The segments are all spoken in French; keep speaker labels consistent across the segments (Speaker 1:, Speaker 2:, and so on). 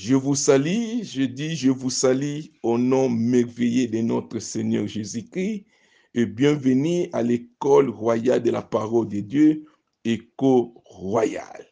Speaker 1: Je vous salue, je dis je vous salue au nom merveilleux de notre Seigneur Jésus-Christ et bienvenue à l'école royale de la parole de Dieu, Éco Royal.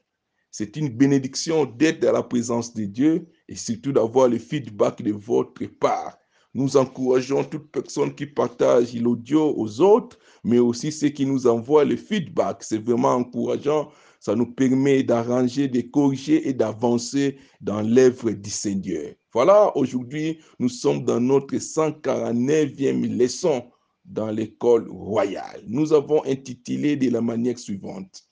Speaker 1: C'est une bénédiction d'être dans la présence de Dieu et surtout d'avoir le feedback de votre part. Nous encourageons toute personne qui partage l'audio aux autres, mais aussi ceux qui nous envoient le feedback. C'est vraiment encourageant ça nous permet d'arranger, de corriger et d'avancer dans l'œuvre du Seigneur. Voilà, aujourd'hui, nous sommes dans notre 149e leçon dans l'école royale. Nous avons intitulé de la manière suivante,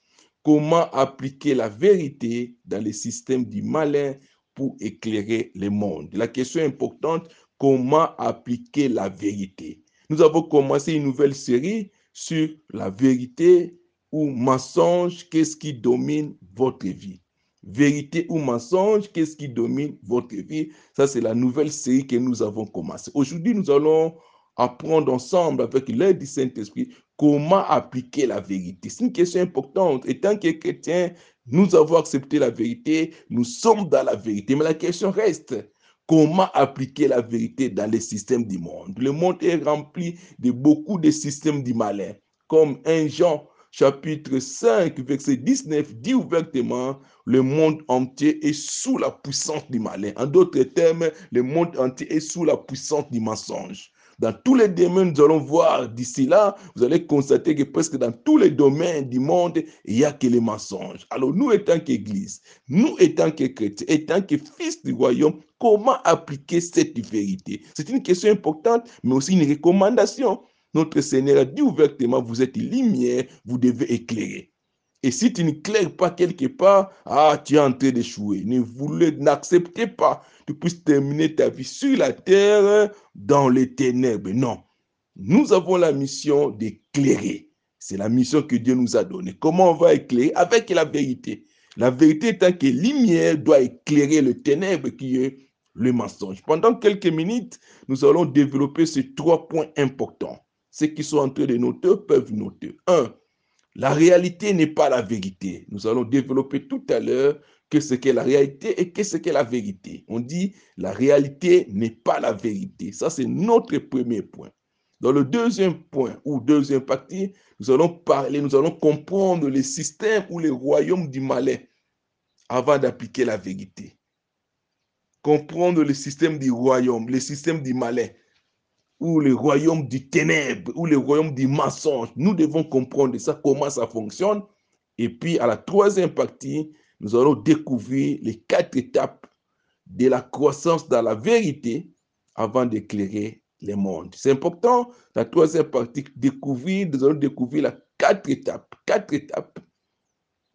Speaker 1: Comment appliquer la vérité dans le système du malin pour éclairer le monde? La question importante, comment appliquer la vérité? Nous avons commencé une nouvelle série sur la vérité ou mensonge, qu'est-ce qui domine votre vie? Vérité ou mensonge, qu'est-ce qui domine votre vie? Ça, c'est la nouvelle série que nous avons commencé. Aujourd'hui, nous allons apprendre ensemble avec l'aide du Saint-Esprit comment appliquer la vérité. C'est une question importante. Et tant que chrétiens, nous avons accepté la vérité, nous sommes dans la vérité. Mais la question reste, comment appliquer la vérité dans les systèmes du monde? Le monde est rempli de beaucoup de systèmes du malin, comme un Jean chapitre 5, verset 19, dit ouvertement, le monde entier est sous la puissance du malin. En d'autres termes, le monde entier est sous la puissance du mensonge. Dans tous les domaines, nous allons voir d'ici là, vous allez constater que presque dans tous les domaines du monde, il n'y a que les mensonges. Alors nous, étant qu'Église, nous étant que chrétiens, étant que fils du royaume, comment appliquer cette vérité? C'est une question importante, mais aussi une recommandation. Notre Seigneur a dit ouvertement, vous êtes lumière, vous devez éclairer. Et si tu n'éclaires pas quelque part, ah, tu es en train d'échouer. Ne voulez, n'acceptez pas que tu puisses terminer ta vie sur la terre dans les ténèbres. Non. Nous avons la mission d'éclairer. C'est la mission que Dieu nous a donnée. Comment on va éclairer? Avec la vérité. La vérité étant que lumière doit éclairer le ténèbre qui est le mensonge. Pendant quelques minutes, nous allons développer ces trois points importants. Ceux qui sont en train de noter peuvent noter. Un, la réalité n'est pas la vérité. Nous allons développer tout à l'heure que ce qu'est la réalité et que ce qu'est la vérité. On dit la réalité n'est pas la vérité. Ça, c'est notre premier point. Dans le deuxième point ou deuxième partie, nous allons parler, nous allons comprendre les systèmes ou les royaumes du malin avant d'appliquer la vérité. Comprendre le système du royaume, le système du malin ou le royaume du ténèbre, ou le royaume du mensonge. Nous devons comprendre ça, comment ça fonctionne. Et puis, à la troisième partie, nous allons découvrir les quatre étapes de la croissance dans la vérité avant d'éclairer le monde. C'est important, la troisième partie, découvrir, nous allons découvrir la quatre étapes, quatre étapes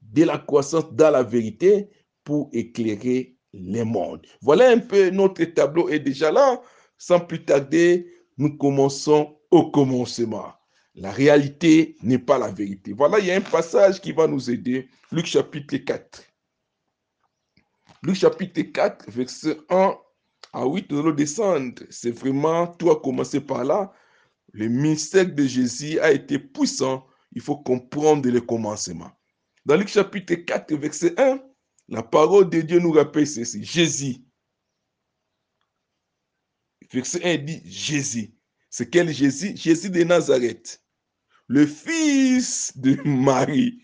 Speaker 1: de la croissance dans la vérité pour éclairer le monde. Voilà un peu notre tableau est déjà là. Sans plus tarder, nous commençons au commencement. La réalité n'est pas la vérité. Voilà, il y a un passage qui va nous aider. Luc chapitre 4. Luc chapitre 4, verset 1 à 8, nous allons descendre. C'est vraiment, tout a commencé par là. Le ministère de Jésus a été puissant. Il faut comprendre le commencement. Dans Luc chapitre 4, verset 1, la parole de Dieu nous rappelle ceci. Jésus Verset 1 dit Jésus. C'est quel Jésus? Jésus de Nazareth, le fils de Marie,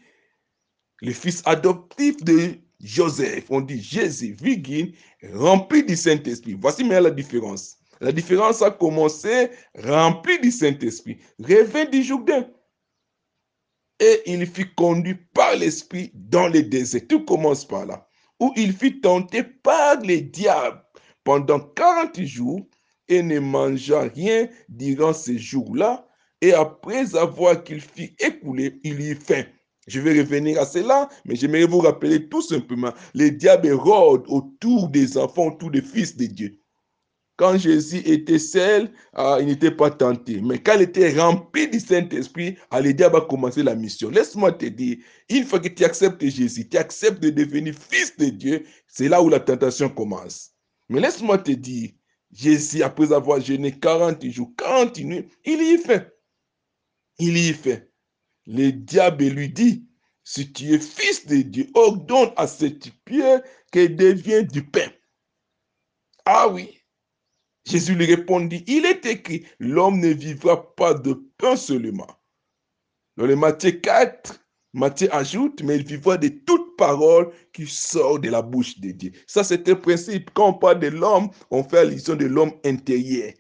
Speaker 1: le fils adoptif de Joseph. On dit Jésus, virgule, rempli du Saint-Esprit. Voici mais la différence. La différence a commencé rempli du Saint-Esprit, revint du Jourdain. Et il fut conduit par l'Esprit dans le désert. Tout commence par là. Où il fut tenté par les diables pendant 40 jours et ne mangea rien durant ces jours-là. Et après avoir qu'il fit écouler, il y faim. Je vais revenir à cela, mais j'aimerais vous rappeler tout simplement, les diables rôdent autour des enfants, autour des fils de Dieu. Quand Jésus était seul, ah, il n'était pas tenté. Mais quand il était rempli du Saint-Esprit, ah, les diables a commencé la mission. Laisse-moi te dire, une fois que tu acceptes Jésus, tu acceptes de devenir fils de Dieu, c'est là où la tentation commence. Mais laisse-moi te dire, Jésus, après avoir jeûné 40 jours, 40 nuits, il y fait. Il y fait. Le diable lui dit, si tu es fils de Dieu, ordonne à cette pierre qu'elle devienne du pain. Ah oui. Jésus lui répondit, il est écrit, l'homme ne vivra pas de pain seulement. Dans le Matthieu 4, Matthieu ajoute, mais il vivra de toute parole qui sort de la bouche de Dieu. Ça, c'est un principe. Quand on parle de l'homme, on fait allusion de l'homme intérieur.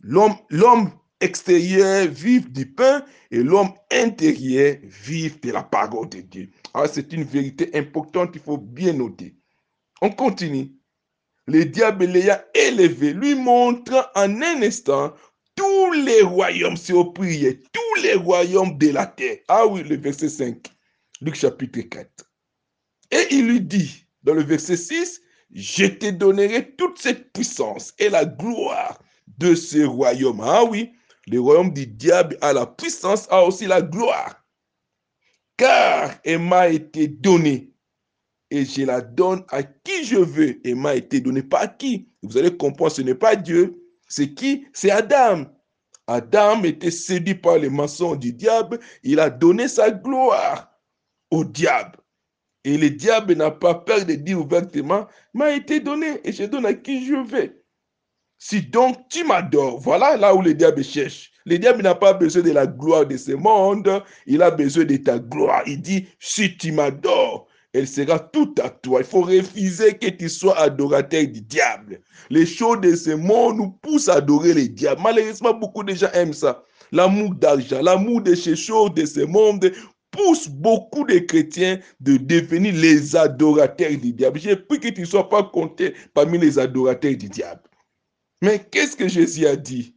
Speaker 1: L'homme, extérieur vive du pain et l'homme intérieur vive de la parole de Dieu. Alors, c'est une vérité importante qu'il faut bien noter. On continue. Le diable l'ayant élevé, lui montrant en un instant tous les royaumes, au prier, tous les royaumes de la terre. Ah oui, le verset 5, Luc chapitre 4. Et il lui dit, dans le verset 6, je te donnerai toute cette puissance et la gloire de ce royaume. Ah oui, le royaume du diable a la puissance, a aussi la gloire. Car elle m'a été donnée et je la donne à qui je veux et m'a été donnée. Pas à qui? Vous allez comprendre, ce n'est pas Dieu. C'est qui? C'est Adam. Adam était séduit par les mensonges du diable. Il a donné sa gloire au diable. Et le diable n'a pas peur de dire ouvertement, m'a été donné et je donne à qui je veux. Si donc tu m'adores, voilà là où le diable cherche. Le diable n'a pas besoin de la gloire de ce monde, il a besoin de ta gloire. Il dit, si tu m'adores, elle sera tout à toi. Il faut refuser que tu sois adorateur du diable. Les choses de ce monde nous poussent à adorer les diables. Malheureusement, beaucoup de gens aiment ça. L'amour d'argent, l'amour de ces choses de ce monde pousse beaucoup de chrétiens de devenir les adorateurs du diable. J'ai pris que tu ne sois pas compté parmi les adorateurs du diable. Mais qu'est-ce que Jésus a dit?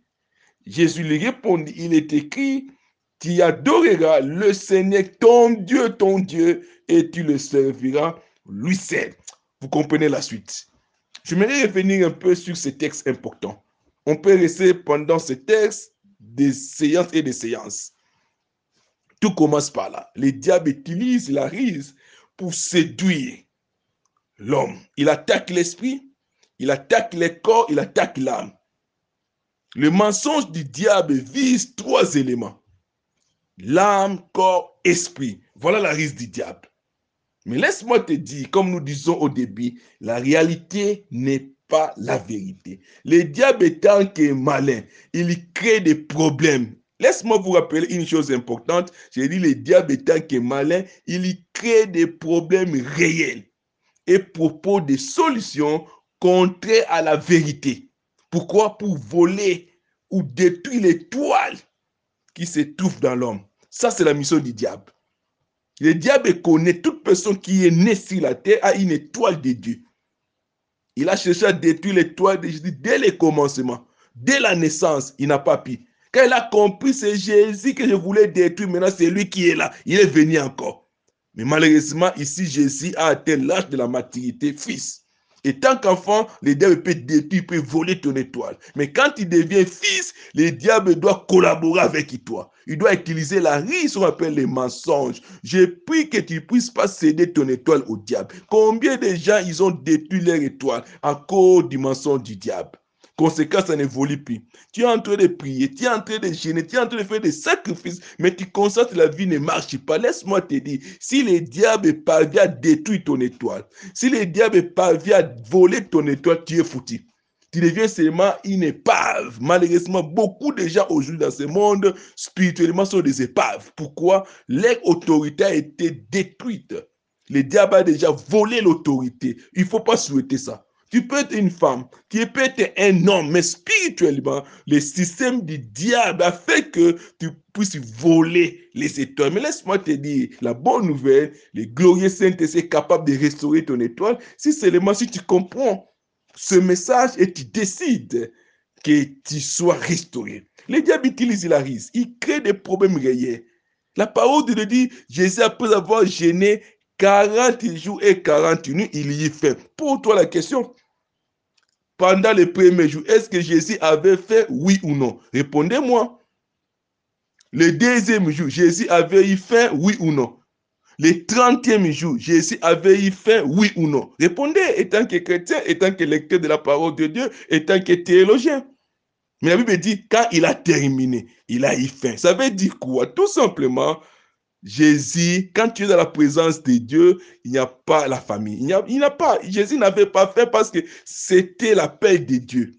Speaker 1: Jésus lui répondit, il est écrit, tu adoreras le Seigneur, ton Dieu, ton Dieu, et tu le serviras lui seul. Vous comprenez la suite. Je voudrais revenir un peu sur ces textes importants. On peut rester pendant ce texte des séances et des séances. Tout commence par là. Le diable utilise la rise pour séduire l'homme. Il attaque l'esprit, il attaque le corps, il attaque l'âme. Le mensonge du diable vise trois éléments. L'âme, corps, esprit. Voilà la rise du diable. Mais laisse-moi te dire, comme nous disons au début, la réalité n'est pas la vérité. Le diable étant que malin, il crée des problèmes. Laisse-moi vous rappeler une chose importante. J'ai dit, le diable étant que malin, il crée des problèmes réels et propose des solutions contraires à la vérité. Pourquoi? Pour voler ou détruire l'étoile qui se trouve dans l'homme. Ça, c'est la mission du diable. Le diable connaît toute personne qui est née sur la terre a une étoile de Dieu. Il a cherché à détruire l'étoile de Jésus dès le commencement, dès la naissance. Il n'a pas pu. Quand il a compris, c'est Jésus que je voulais détruire. Maintenant, c'est lui qui est là. Il est venu encore. Mais malheureusement, ici, Jésus a atteint l'âge de la maturité, fils. Et tant qu'enfant, le diable peut détruire, peut voler ton étoile. Mais quand il devient fils, le diable doit collaborer avec toi. Il doit utiliser la ruse, on appelle les mensonges. Je prie que tu ne puisses pas céder ton étoile au diable. Combien de gens, ils ont détruit leur étoile à cause du mensonge du diable? Conséquence, ça n'évolue plus. Tu es en train de prier, tu es en train de gêner, tu es en train de faire des sacrifices, mais tu constates que la vie ne marche pas. Laisse-moi te dire, si le diable parvient à détruire ton étoile, si le diable parvient à voler ton étoile, tu es foutu. Tu deviens seulement une épave. Malheureusement, beaucoup de gens aujourd'hui dans ce monde, spirituellement, sont des épaves. Pourquoi? Leur autorité a été détruite. Le diable a déjà volé l'autorité. Il ne faut pas souhaiter ça. Tu peux être une femme, tu peux être un homme, mais spirituellement, le système du diable a fait que tu puisses voler les étoiles. Mais laisse-moi te dire, la bonne nouvelle, le glorieux Saint-Esprit capable de restaurer ton étoile si seulement si tu comprends ce message et tu décides que tu sois restauré. Le diable utilise la risque, il crée des problèmes réels. La parole de Dieu dit, Jésus, après avoir gêné 40 jours et 40 nuits, il y fait. Pour toi, la question, pendant les premiers jours, est-ce que Jésus avait fait oui ou non? Répondez-moi. Le deuxième jour, Jésus avait eu faim, oui ou non? Le trentième jour, Jésus avait eu faim, oui ou non? Répondez, étant que chrétien, étant que lecteur de la parole de Dieu, étant que théologien. Mais la Bible dit, quand il a terminé, il a eu faim. Ça veut dire quoi? Tout simplement, Jésus, quand tu es dans la présence de Dieu, il n'y a pas la famille. Il pas. Jésus n'avait pas fait parce que c'était l'appel de Dieu.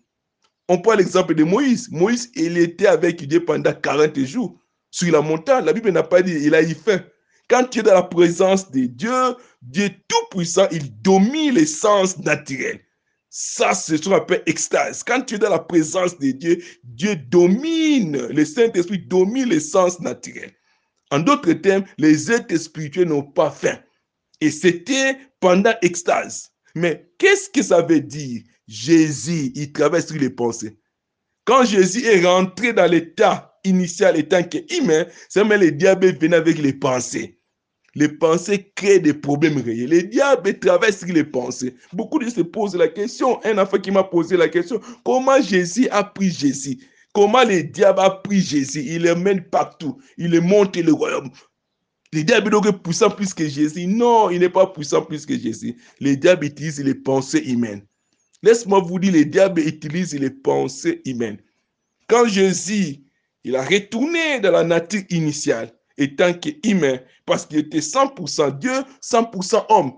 Speaker 1: On prend l'exemple de Moïse. Moïse, il était avec Dieu pendant 40 jours sur la montagne. La Bible n'a pas dit, il a eu faim. Quand tu es dans la présence de Dieu, Dieu tout-puissant, il domine les sens naturels. Ça, c'est ce qu'on appelle extase. Quand tu es dans la présence de Dieu, Dieu domine, le Saint-Esprit domine les sens naturels. En d'autres termes, les êtres spirituels n'ont pas faim. Et c'était pendant extase. Mais qu'est-ce que ça veut dire? Jésus, il traverse les pensées. Quand Jésus est rentré dans l'état initial étant qu'humain, c'est même le diable venait avec les pensées. Les pensées créent des problèmes réels. Le diable traverse les pensées. Beaucoup de gens se posent la question. Un enfant qui m'a posé la question, comment Jésus a pris Jésus? Comment le diable a pris Jésus? Il le mène partout. Il le monte le royaume. Le diable est puissant plus que Jésus. Non, il n'est pas puissant plus que Jésus. Le diable utilise les pensées humaines. Laisse-moi vous dire, le diable utilise les pensées humaines. Quand Jésus, il a retourné dans la nature initiale, étant qu'humain, parce qu'il était 100% Dieu, 100% homme.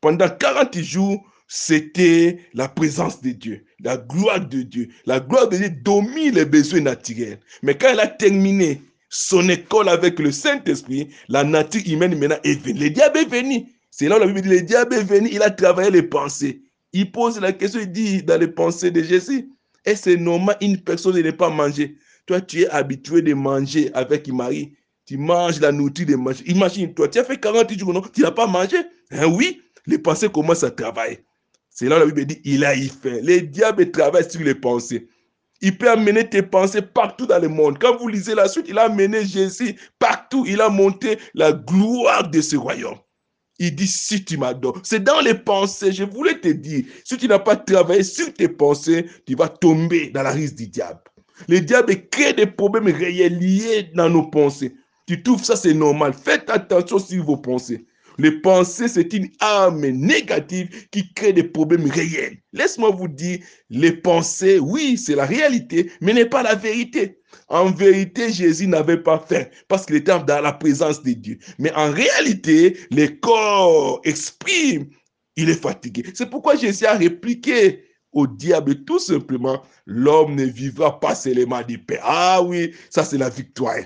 Speaker 1: Pendant 40 jours, c'était la présence de Dieu, la gloire de Dieu. La gloire de Dieu domine les besoins naturels. Mais quand il a terminé son école avec le Saint-Esprit, la nature humaine maintenant est venue. Le diable est venu. C'est là où la Bible dit, le diable est venu, il a travaillé les pensées. Il pose la question, il dit dans les pensées de Jésus, est-ce normal une personne ne pas manger? Toi, tu es habitué de manger avec Marie. Tu manges la nourriture de manger. Imagine, toi, tu as fait 40 jours, non? Tu n'as pas mangé? Hein, Oui, les pensées commencent à travailler. C'est là où la Bible dit, il a y fait. Le diable travaille sur les pensées. Il peut amener tes pensées partout dans le monde. Quand vous lisez la suite, il a amené Jésus partout. Il a monté la gloire de ce royaume. Il dit, si tu m'adores, c'est dans les pensées. Je voulais te dire, si tu n'as pas travaillé sur tes pensées, tu vas tomber dans la risque du diable. Le diable crée des problèmes réels liés dans nos pensées. Tu trouves ça, c'est normal. Faites attention sur vos pensées. Les pensées, c'est une arme négative qui crée des problèmes réels. Laisse-moi vous dire, les pensées, oui, c'est la réalité, mais n'est pas la vérité. En vérité, Jésus n'avait pas faim parce qu'il était dans la présence de Dieu. Mais en réalité, le corps exprime, il est fatigué. C'est pourquoi Jésus a répliqué au diable tout simplement, l'homme ne vivra pas seulement du paix. Ah oui, ça c'est la victoire.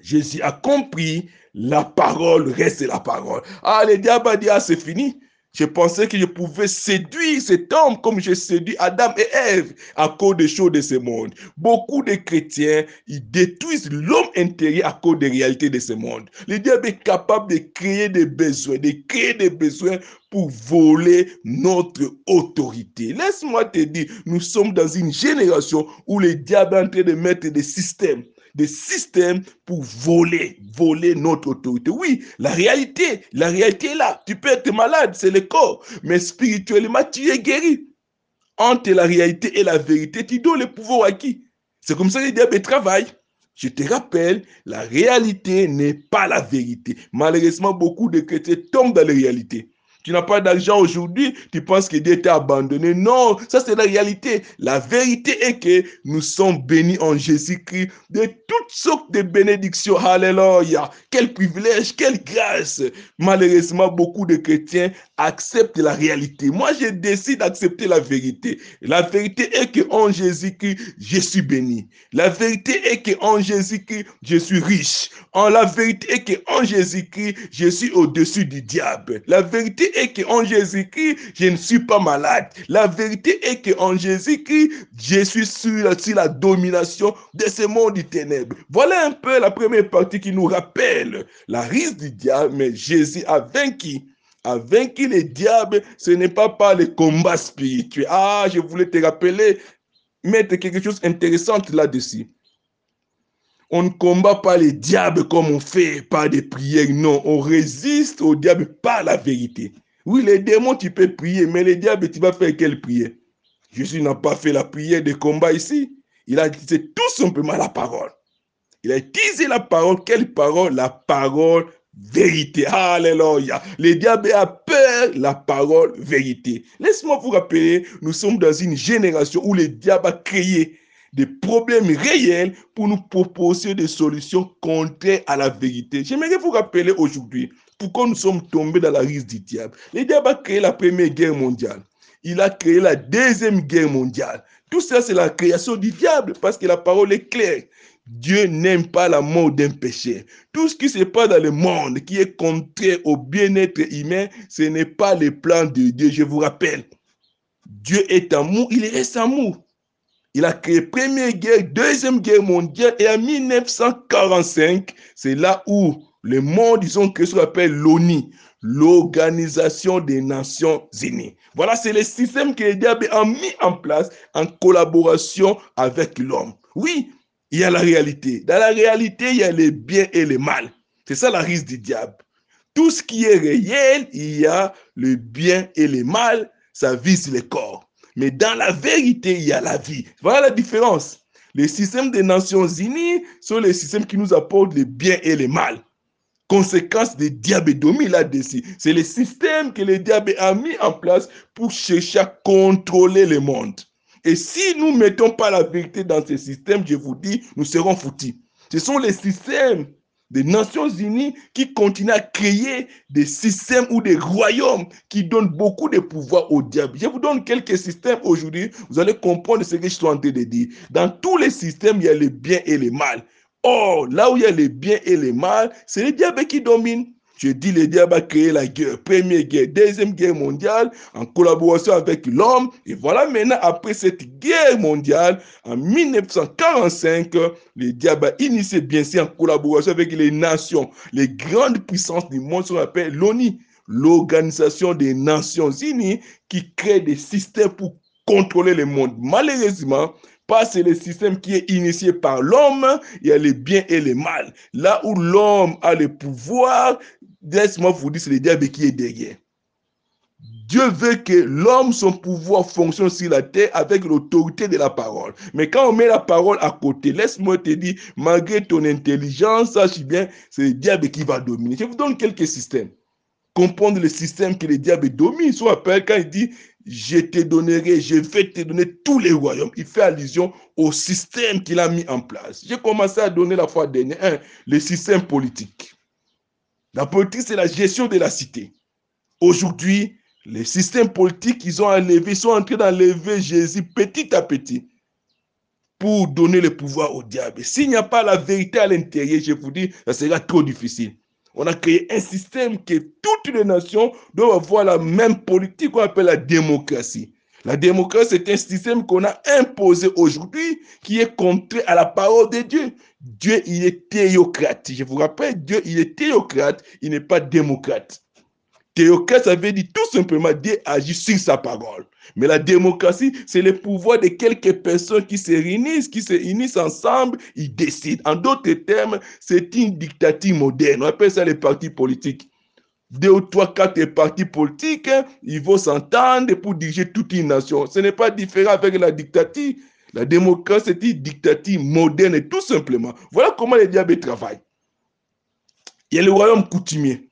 Speaker 1: Jésus a compris la parole reste la parole. Ah, le diable a dit, ah, c'est fini. Je pensais que je pouvais séduire cet homme comme j'ai séduit Adam et Ève à cause des choses de ce monde. Beaucoup de chrétiens, ils détruisent l'homme intérieur à cause des réalités de ce monde. Le diable est capable de créer des besoins, de créer des besoins pour voler notre autorité. Laisse-moi te dire, nous sommes dans une génération où le diable est en train de mettre des systèmes des systèmes pour voler, voler notre autorité. Oui, la réalité, la réalité est là. Tu peux être malade, c'est le corps, mais spirituellement, tu es guéri. Entre la réalité et la vérité, tu donnes le pouvoir à qui? C'est comme ça que le diable travaille. Je te rappelle, la réalité n'est pas la vérité. Malheureusement, beaucoup de chrétiens tombent dans la réalité. Tu n'as pas d'argent aujourd'hui, tu penses que Dieu t'a abandonné. Non, ça c'est la réalité. La vérité est que nous sommes bénis en Jésus-Christ de toutes sortes de bénédictions. Alléluia. Quel privilège, quelle grâce. Malheureusement, beaucoup de chrétiens acceptent la réalité. Moi, je décide d'accepter la vérité. La vérité est que en Jésus-Christ, je suis béni. La vérité est que en Jésus-Christ, je suis riche. En la vérité est que en Jésus-Christ, je suis au-dessus du diable. La vérité est qu'en Jésus-Christ, je ne suis pas malade. La vérité est qu'en Jésus-Christ, je suis sur, la domination de ce monde du ténèbres. Voilà un peu la première partie qui nous rappelle la risque du diable, mais Jésus a vaincu a vaincu le diable, ce n'est pas par le combat spirituel. Ah, je voulais te rappeler, mettre quelque chose d'intéressant là-dessus. On ne combat pas les diables comme on fait par des prières. Non, on résiste au diable par la vérité. Oui, les démons, tu peux prier, mais les diables, tu vas faire quelle prière? Jésus n'a pas fait la prière de combat ici. Il a dit tout simplement la parole. Il a utilisé la parole. Quelle parole? La parole vérité. Alléluia. Le diable a peur la parole vérité. Laisse-moi vous rappeler, nous sommes dans une génération où le diable a créé des problèmes réels pour nous proposer des solutions contraires à la vérité. J'aimerais vous rappeler aujourd'hui pourquoi nous sommes tombés dans la risque du diable. Le diable a créé la première guerre mondiale. Il a créé la deuxième guerre mondiale. Tout ça, c'est la création du diable parce que la parole est claire. Dieu n'aime pas la mort d'un péché. Tout ce qui se passe dans le monde qui est contraire au bien-être humain, ce n'est pas le plan de Dieu. Je vous rappelle, Dieu est amour, il reste amour. Il a créé première guerre, deuxième guerre mondiale et en 1945, c'est là où le monde, ont créé ce qu'on appelle l'ONI, l'Organisation des Nations Unies. Voilà, c'est le système que le diable a mis en place en collaboration avec l'homme. Oui, il y a la réalité. Dans la réalité, il y a le bien et le mal. C'est ça la risque du diable. Tout ce qui est réel, il y a le bien et le mal, ça vise le corps. Mais dans la vérité, il y a la vie. Voilà la différence. Les systèmes des Nations Unies sont les systèmes qui nous apportent le bien et le mal. Conséquence des diabodomie là-dessus. C'est le système que le diable a mis en place pour chercher à contrôler le monde. Et si nous ne mettons pas la vérité dans ce système, je vous dis, nous serons foutus. Ce sont les systèmes des Nations Unies qui continuent à créer des systèmes ou des royaumes qui donnent beaucoup de pouvoir au diable. Je vous donne quelques systèmes aujourd'hui, vous allez comprendre ce que je suis en train de dire. Dans tous les systèmes, il y a le bien et le mal. Or, là où il y a le bien et le mal, c'est le diable qui domine. Je dis, le diable a créé la guerre, première guerre, deuxième guerre mondiale, en collaboration avec l'homme. Et voilà maintenant, après cette guerre mondiale, en 1945, le diable a initié, bien sûr, en collaboration avec les nations, les grandes puissances du monde, ce qu'on appelle l'ONI, l'Organisation des Nations Unies, qui crée des systèmes pour contrôler le monde. Malheureusement, pas c'est le système qui est initié par l'homme, il y a le bien et le mal. Là où l'homme a le pouvoir, laisse-moi vous dire, c'est le diable qui est derrière. Dieu veut que l'homme, son pouvoir fonctionne sur la terre avec l'autorité de la parole. Mais quand on met la parole à côté, laisse-moi te dire, malgré ton intelligence, sache bien, c'est le diable qui va dominer. Je vous donne quelques systèmes. Comprendre le système que le diable domine. Soit appelle quand il dit, je te donnerai, je vais te donner tous les royaumes. Il fait allusion au système qu'il a mis en place. J'ai commencé à donner la fois dernière, un, le système politique. La politique, c'est la gestion de la cité. Aujourd'hui, les systèmes politiques, ils ont enlevé, ils sont en train d'enlever Jésus petit à petit pour donner le pouvoir au diable. S'il n'y a pas la vérité à l'intérieur, je vous dis, ça sera trop difficile. On a créé un système que toutes les nations doivent avoir la même politique qu'on appelle la démocratie. La démocratie, c'est un système qu'on a imposé aujourd'hui qui est contraire à la parole de Dieu. Dieu, il est théocrate. Je vous rappelle, Dieu, il est théocrate, il n'est pas démocrate. Théocrate, ça veut dire tout simplement Dieu agit sur sa parole. Mais la démocratie, c'est le pouvoir de quelques personnes qui se réunissent, qui se unissent ensemble, ils décident. En d'autres termes, c'est une dictature moderne. On appelle ça les partis politiques. Deux ou trois, quatre partis politiques, ils vont s'entendre pour diriger toute une nation. Ce n'est pas différent avec la dictature. La démocratie, c'est une dictature moderne, tout simplement. Voilà comment le diable travaille. Il y a le royaume coutumier.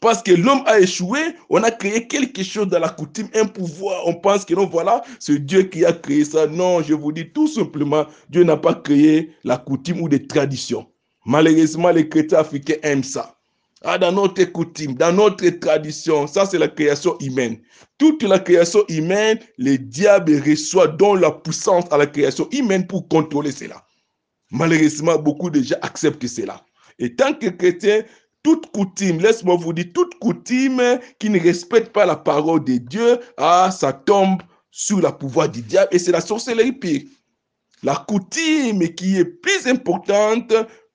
Speaker 1: Parce que l'homme a échoué, on a créé quelque chose dans la coutume, un pouvoir. On pense que non, voilà, c'est Dieu qui a créé ça. Non, je vous dis tout simplement, Dieu n'a pas créé la coutume ou des traditions. Malheureusement, les chrétiens africains aiment ça. Ah, dans notre coutume, dans notre tradition, ça c'est la création humaine. Toute la création humaine, le diable reçoit donc la puissance à la création humaine pour contrôler cela. Malheureusement, beaucoup de gens acceptent cela. Et tant que chrétien, toute coutume, laisse-moi vous dire, toute coutume qui ne respecte pas la parole de Dieu, ah, ça tombe sous le pouvoir du diable et c'est la sorcellerie pire. La coutume qui est plus importante,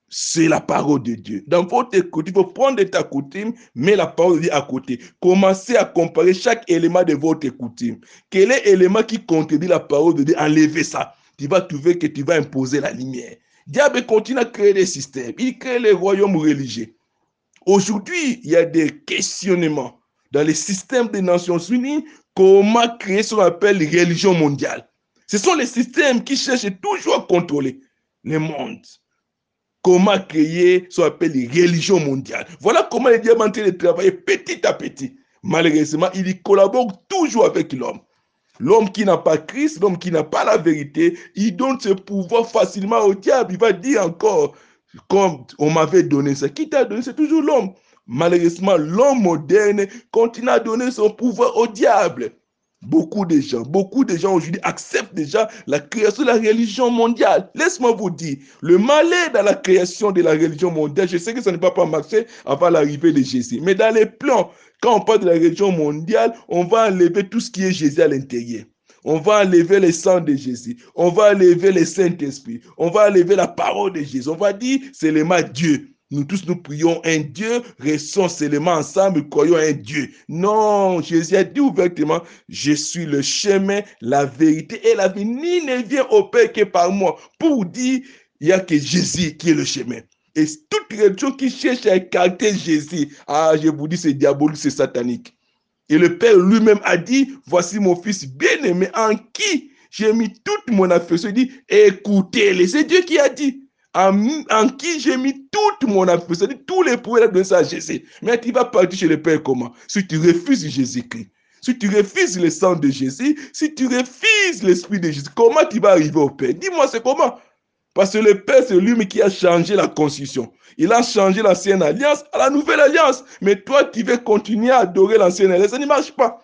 Speaker 1: c'est la parole de Dieu. Dans votre coutume, il faut prendre ta coutume, mais la parole de Dieu à côté. Commencez à comparer chaque élément de votre coutume. Quel est l'élément qui contredit la parole de Dieu? Enlevez ça. Tu vas trouver que tu vas imposer la lumière. Diable continue à créer des systèmes. Il crée les royaumes religieux. Aujourd'hui, il y a des questionnements dans les systèmes des Nations Unies, comment créer ce qu'on appelle les religions mondiales. Ce sont les systèmes qui cherchent toujours à contrôler le monde. Comment créer ce qu'on appelle les religions mondiales. Voilà comment les train de travailler petit à petit. Malheureusement, ils collaborent toujours avec l'homme. L'homme qui n'a pas Christ, l'homme qui n'a pas la vérité, il donne ce pouvoir facilement au diable. Il va dire encore, comme on m'avait donné ça. Qui t'a donné? C'est toujours l'homme. Malheureusement, l'homme moderne continue à donner son pouvoir au diable. Beaucoup de gens, beaucoup de gens aujourd'hui acceptent déjà la création de la religion mondiale. Laisse-moi vous dire, le malheur dans la création de la religion mondiale, je sais que ça ne va pas marcher avant l'arrivée de Jésus, mais dans les plans, quand on parle de la religion mondiale, on va enlever tout ce qui est Jésus à l'intérieur. On va enlever le sang de Jésus. On va enlever le Saint-Esprit. On va enlever la parole de Jésus. On va dire, c'est le Dieu. Nous tous, nous prions un Dieu, restons seulement ensemble, croyons un Dieu. Non, Jésus a dit ouvertement, je suis le chemin, la vérité et la vie. Ni ne vient au Père que par moi. Pour dire, il n'y a que Jésus qui est le chemin. Et toute religion qui cherche à écarter Jésus, ah, je vous dis, c'est diabolique, c'est satanique. Et le Père lui-même a dit, voici mon fils bien-aimé en qui j'ai mis toute mon affection. Il dit, écoutez-le. C'est Dieu qui a dit en, qui j'ai mis toute mon affection, c'est-à-dire tous les pouvoirs de ça à Jésus. Mais tu vas partir chez le Père comment? Si tu refuses Jésus-Christ, si tu refuses le sang de Jésus, si tu refuses l'Esprit de Jésus, comment tu vas arriver au Père? Dis-moi, c'est comment? Parce que le Père, c'est lui qui a changé la constitution. Il a changé l'ancienne alliance à la nouvelle alliance. Mais toi, tu veux continuer à adorer l'ancienne alliance. Ça ne marche pas.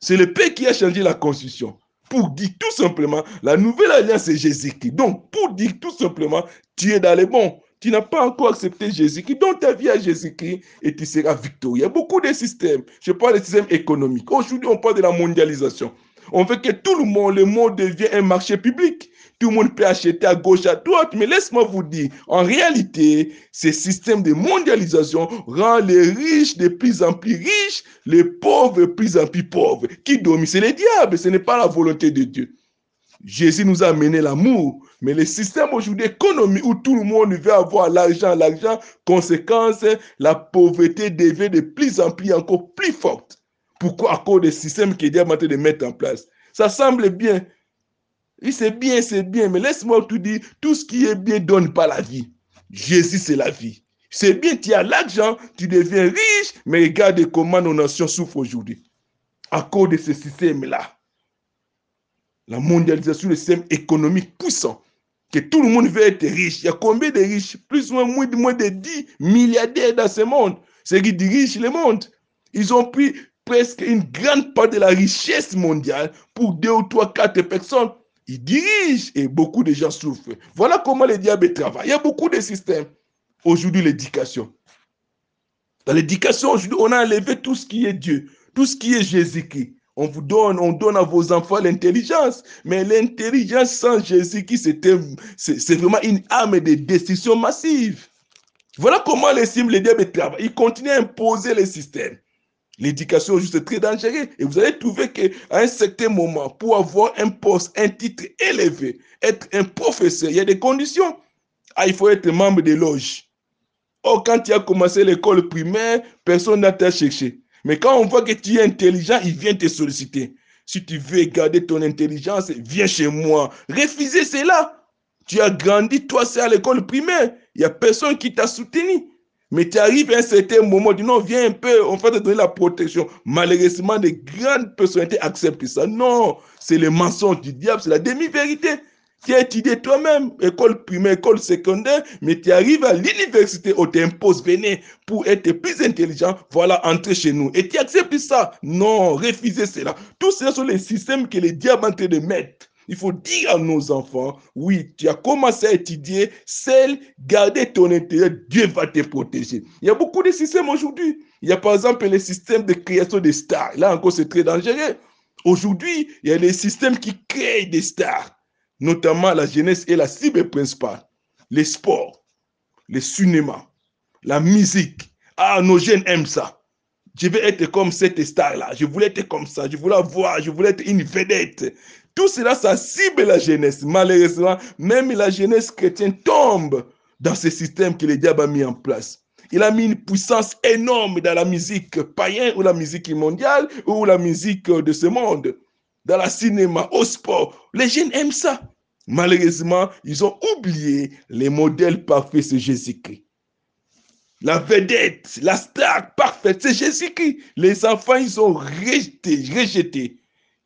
Speaker 1: C'est le Père qui a changé la constitution pour dire tout simplement, la nouvelle alliance c'est Jésus-Christ. Donc, pour dire tout simplement, tu es dans les bons. Tu n'as pas encore accepté Jésus-Christ. Donne ta vie à Jésus-Christ et tu seras victorieux. Il y a beaucoup de systèmes. Je parle des systèmes économiques. Aujourd'hui, on parle de la mondialisation. On veut que tout le monde, le monde devienne un marché public. Tout le monde peut acheter à gauche, à droite. Mais laisse-moi vous dire, en réalité, ce système de mondialisation rend les riches de plus en plus riches, les pauvres de plus en plus pauvres. Qui domine? C'est le diable, ce n'est pas la volonté de Dieu. Jésus nous a amené l'amour. Mais le système aujourd'hui économique où tout le monde veut avoir l'argent, l'argent, conséquence, la pauvreté devient de plus en plus encore plus forte. Pourquoi? À cause des systèmes qu'il est en train de mettre en place. Ça semble bien, c'est bien, c'est bien, mais laisse-moi tout dire, tout ce qui est bien donne pas la vie. Jésus, c'est la vie. C'est bien, tu as l'argent, tu deviens riche, mais regarde comment nos nations souffrent aujourd'hui. À cause de ce système-là. La mondialisation, le système économique puissant. Que tout le monde veut être riche. Il y a combien de riches? Plus ou moins, moins de 10 milliardaires dans ce monde. C'est qui dirigent le monde. Ils ont pris presque une grande part de la richesse mondiale pour deux ou trois, quatre personnes il dirige et beaucoup de gens souffrent. Voilà comment le diable travaille. Il y a beaucoup de systèmes. Aujourd'hui, l'éducation. Dans l'éducation, aujourd'hui, on a enlevé tout ce qui est Dieu, tout ce qui est Jésus-Christ. On vous donne, on donne à vos enfants l'intelligence. Mais l'intelligence sans Jésus-Christ, c'est vraiment une arme de destruction massive. Voilà comment les cibles, le diable travaille. Il continue à imposer les systèmes. L'éducation juste très dangereux. Et vous allez trouver qu'à un certain moment, pour avoir un poste, un titre élevé, être un professeur, il y a des conditions. Ah, il faut être membre des loges. Or, quand tu as commencé l'école primaire, personne n'a t'a cherché. Mais quand on voit que tu es intelligent, il vient te solliciter. Si tu veux garder ton intelligence, viens chez moi. Refuser cela. Tu as grandi, toi, c'est à l'école primaire. Il n'y a personne qui t'a soutenu. Mais tu arrives à un certain moment, tu dis non, viens un peu, on va te donner la protection. Malheureusement, des grandes personnalités acceptent ça. Non, c'est le mensonge du diable, c'est la demi-vérité. Tu as étudié toi-même, école primaire, école secondaire, mais tu arrives à l'université, on t'impose, venez pour être plus intelligent, voilà, entrez chez nous. Et tu acceptes ça. Non, refusez cela. Tout cela sont les systèmes que les diables en train de mettre. Il faut dire à nos enfants, oui, tu as commencé à étudier, seul, garder ton intérêt, Dieu va te protéger. Il y a beaucoup de systèmes aujourd'hui. Il y a par exemple les systèmes de création des stars. Là encore, c'est très dangereux. Aujourd'hui, il y a les systèmes qui créent des stars, notamment la jeunesse et la cible principale. Les sports, le cinéma, la musique. Ah, nos jeunes aiment ça. Je vais être comme cette star-là. Je voulais être comme ça. Je voulais voir. Je voulais être une vedette. Tout cela, ça cible la jeunesse. Malheureusement, même la jeunesse chrétienne tombe dans ce système que le diable a mis en place. Il a mis une puissance énorme dans la musique païenne ou la musique mondiale ou la musique de ce monde, dans le cinéma, au sport. Les jeunes aiment ça. Malheureusement, ils ont oublié les modèles parfaits, c'est Jésus-Christ. La vedette, la star parfaite, c'est Jésus-Christ. Les enfants, ils ont rejeté, rejeté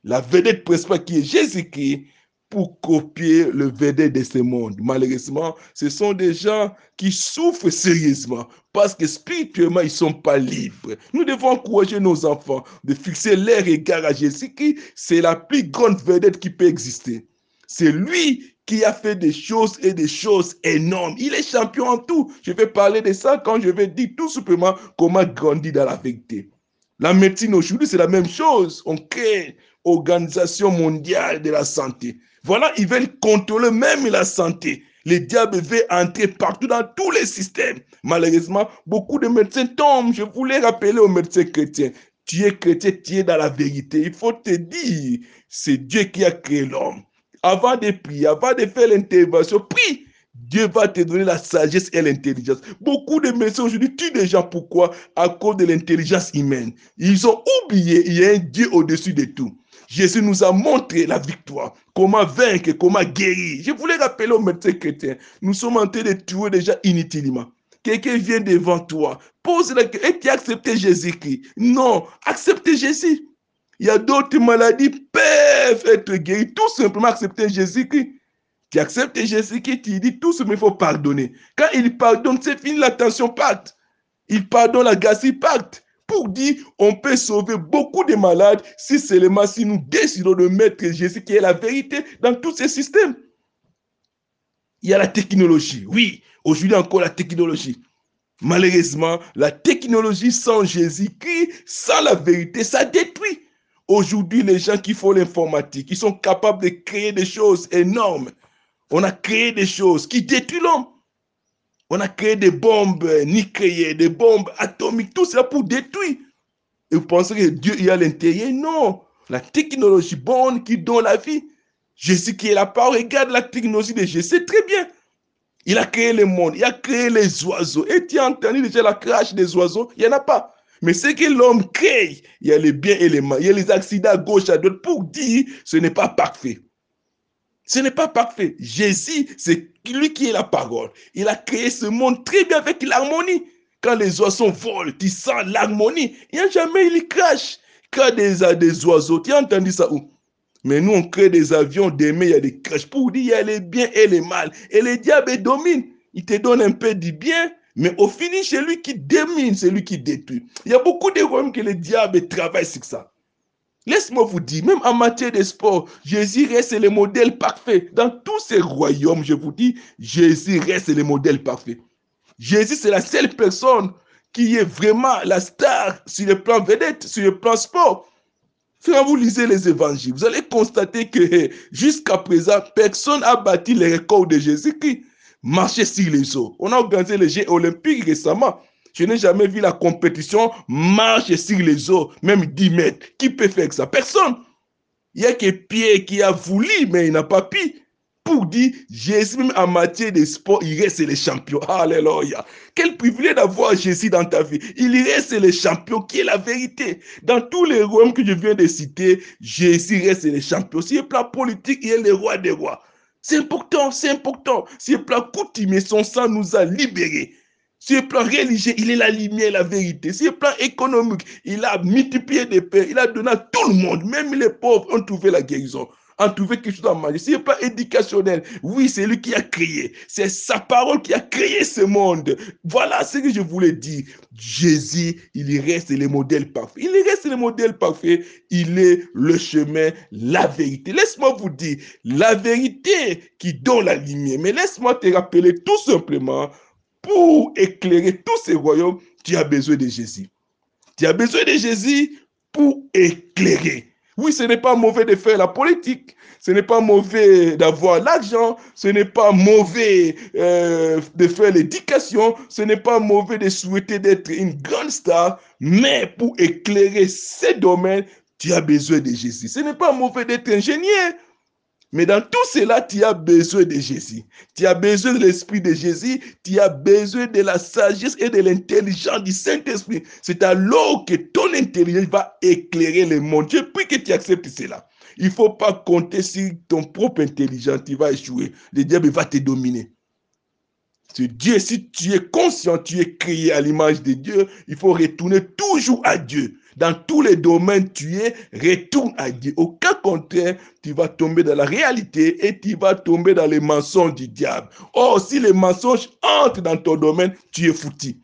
Speaker 1: la vedette principale qui est Jésus-Christ, pour copier le vedette de ce monde. Malheureusement, ce sont des gens qui souffrent sérieusement parce que spirituellement, ils ne sont pas libres. Nous devons encourager nos enfants de fixer leur regard à Jésus-Christ. C'est la plus grande vedette qui peut exister. C'est lui qui a fait des choses et des choses énormes. Il est champion en tout. Je vais parler de ça quand je vais dire tout simplement comment grandir dans la vérité. La médecine aujourd'hui, c'est la même chose. On crée Organisation mondiale de la santé. Voilà, ils veulent contrôler même la santé. Les diables veulent entrer partout dans tous les systèmes. Malheureusement, beaucoup de médecins tombent. Je voulais rappeler aux médecins chrétiens, tu es chrétien, tu es dans la vérité. Il faut te dire, c'est Dieu qui a créé l'homme. Avant de prier, avant de faire l'intervention, prie. Dieu va te donner la sagesse et l'intelligence. Beaucoup de médecins aujourd'hui tuent des gens. Pourquoi? À cause de l'intelligence humaine. Ils ont oublié, il y a un Dieu au-dessus de tout. Jésus nous a montré la victoire, comment vaincre, comment guérir. Je voulais rappeler aux médecins chrétiens, nous sommes en train de tuer déjà inutilement. Quelqu'un vient devant toi, pose la question, et tu as accepté Jésus-Christ? Non, acceptez Jésus. Il y a d'autres maladies peuvent être guéries, tout simplement accepter Jésus-Christ. Tu acceptes Jésus-Christ, tu dis tout simplement il faut pardonner. Quand il pardonne, c'est fini, la tension pacte. Il pardonne, la grâce pacte pour dire on peut sauver beaucoup de malades si seulement si nous décidons de mettre Jésus qui est la vérité dans tous ces systèmes. Il y a la technologie. Oui, aujourd'hui encore la technologie. Malheureusement, la technologie sans Jésus-Christ, sans la vérité, ça détruit. Aujourd'hui, les gens qui font l'informatique, ils sont capables de créer des choses énormes. On a créé des choses qui détruisent l'homme. On a créé des bombes nucléaires, des bombes atomiques, tout ça pour détruire. Et vous pensez que Dieu est à l'intérieur? Non. La technologie bonne qui donne la vie. Jésus qui est la parole, regarde la technologie de Jésus, c'est très bien. Il a créé le monde, il a créé les oiseaux. Et tu as entendu déjà la crash des oiseaux? Il n'y en a pas. Mais ce que l'homme crée, il y a les biens et les mal, il y a les accidents à gauche, à droite, pour dire ce n'est pas parfait. Ce n'est pas parfait. Jésus, c'est lui qui est la parole. Il a créé ce monde très bien avec l'harmonie. Quand les oiseaux volent, tu sens l'harmonie. Il n'y a jamais, il crache. Quand des, des oiseaux, tu as entendu ça où? Mais nous, on crée des avions, demain, il y a des crashs pour dire il y a les biens et les mal. Et les diables dominent. Il te donne un peu du bien, mais au finish, c'est lui qui domine, c'est lui qui détruit. Il y a beaucoup de royaumes que les diables travaillent sur ça. Laisse-moi vous dire, même en matière de sport, Jésus reste le modèle parfait. Dans tous ces royaumes, je vous dis, Jésus reste le modèle parfait. Jésus, c'est la seule personne qui est vraiment la star sur le plan vedette, sur le plan sport. Quand vous lisez les évangiles, vous allez constater que jusqu'à présent, personne n'a bâti les records de Jésus-Christ. Marcher sur les eaux. On a organisé les Jeux olympiques récemment. Je n'ai jamais vu la compétition marcher sur les eaux, même 10 mètres. Qui peut faire ça? Personne. Il n'y a que Pierre qui a voulu, mais il n'a pas pu. Pour dire, Jésus, même en matière de sport, il reste le champion. Alléluia. Quel privilège d'avoir Jésus dans ta vie. Il reste le champion qui est la vérité. Dans tous les royaumes que je viens de citer, Jésus reste le champion. Si le plan politique, il est le roi des rois. C'est important, c'est important. Si le plan coutumier, son sang nous a libérés. Sur le plan religieux, il est la lumière, la vérité. Sur le plan économique, il a multiplié des pères. Il a donné à tout le monde. Même les pauvres ont trouvé la guérison. Ont trouvé quelque chose à manger. Sur le plan éducationnel, oui, c'est lui qui a créé. C'est sa parole qui a créé ce monde. Voilà ce que je voulais dire. Jésus, il reste le modèle parfait. Il reste le modèle parfait. Il est le chemin, la vérité. Laisse-moi vous dire, la vérité qui donne la lumière. Mais laisse-moi te rappeler tout simplement pour éclairer tous ces royaumes, tu as besoin de Jésus. Tu as besoin de Jésus pour éclairer. Oui, ce n'est pas mauvais de faire la politique. Ce n'est pas mauvais d'avoir l'argent. Ce n'est pas mauvais euh, de faire l'éducation. Ce n'est pas mauvais de souhaiter d'être une grande star. Mais pour éclairer ces domaines, tu as besoin de Jésus. Ce n'est pas mauvais d'être ingénieur. Mais dans tout cela, tu as besoin de Jésus. Tu as besoin de l'Esprit de Jésus. Tu as besoin de la sagesse et de l'intelligence du Saint-Esprit. C'est alors que ton intelligence va éclairer le monde. Je prie que tu acceptes cela. Il ne faut pas compter sur ton propre intelligence. Tu vas échouer. Le diable va te dominer. Dieu, si tu es conscient, tu es créé à l'image de Dieu, il faut retourner toujours à Dieu. Dans tous les domaines, tu es, retourne à Dieu. Au cas contraire, tu vas tomber dans la réalité et tu vas tomber dans les mensonges du diable. Or, si les mensonges entrent dans ton domaine, tu es foutu.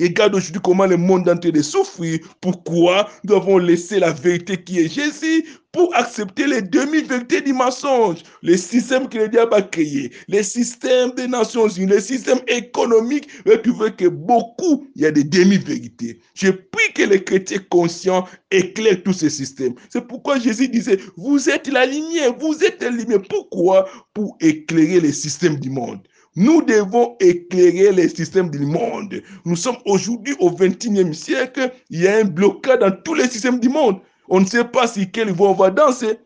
Speaker 1: Regarde aujourd'hui comment le monde est en train de souffrir. Pourquoi nous avons laissé la vérité qui est Jésus pour accepter les demi-vérités du mensonge, les systèmes que le diable a créés, les systèmes des Nations Unies, les systèmes économiques. Mais tu veux que beaucoup, il y a des demi-vérités. Je prie que les chrétiens conscients éclairent tous ces systèmes. C'est pourquoi Jésus disait, vous êtes la lumière, vous êtes la lumière. Pourquoi? Pour éclairer les systèmes du monde. Nous devons éclairer les systèmes du monde. Nous sommes aujourd'hui au 21e siècle. Il y a un blocage dans tous les systèmes du monde. On ne sait pas si quelle voie on va danser.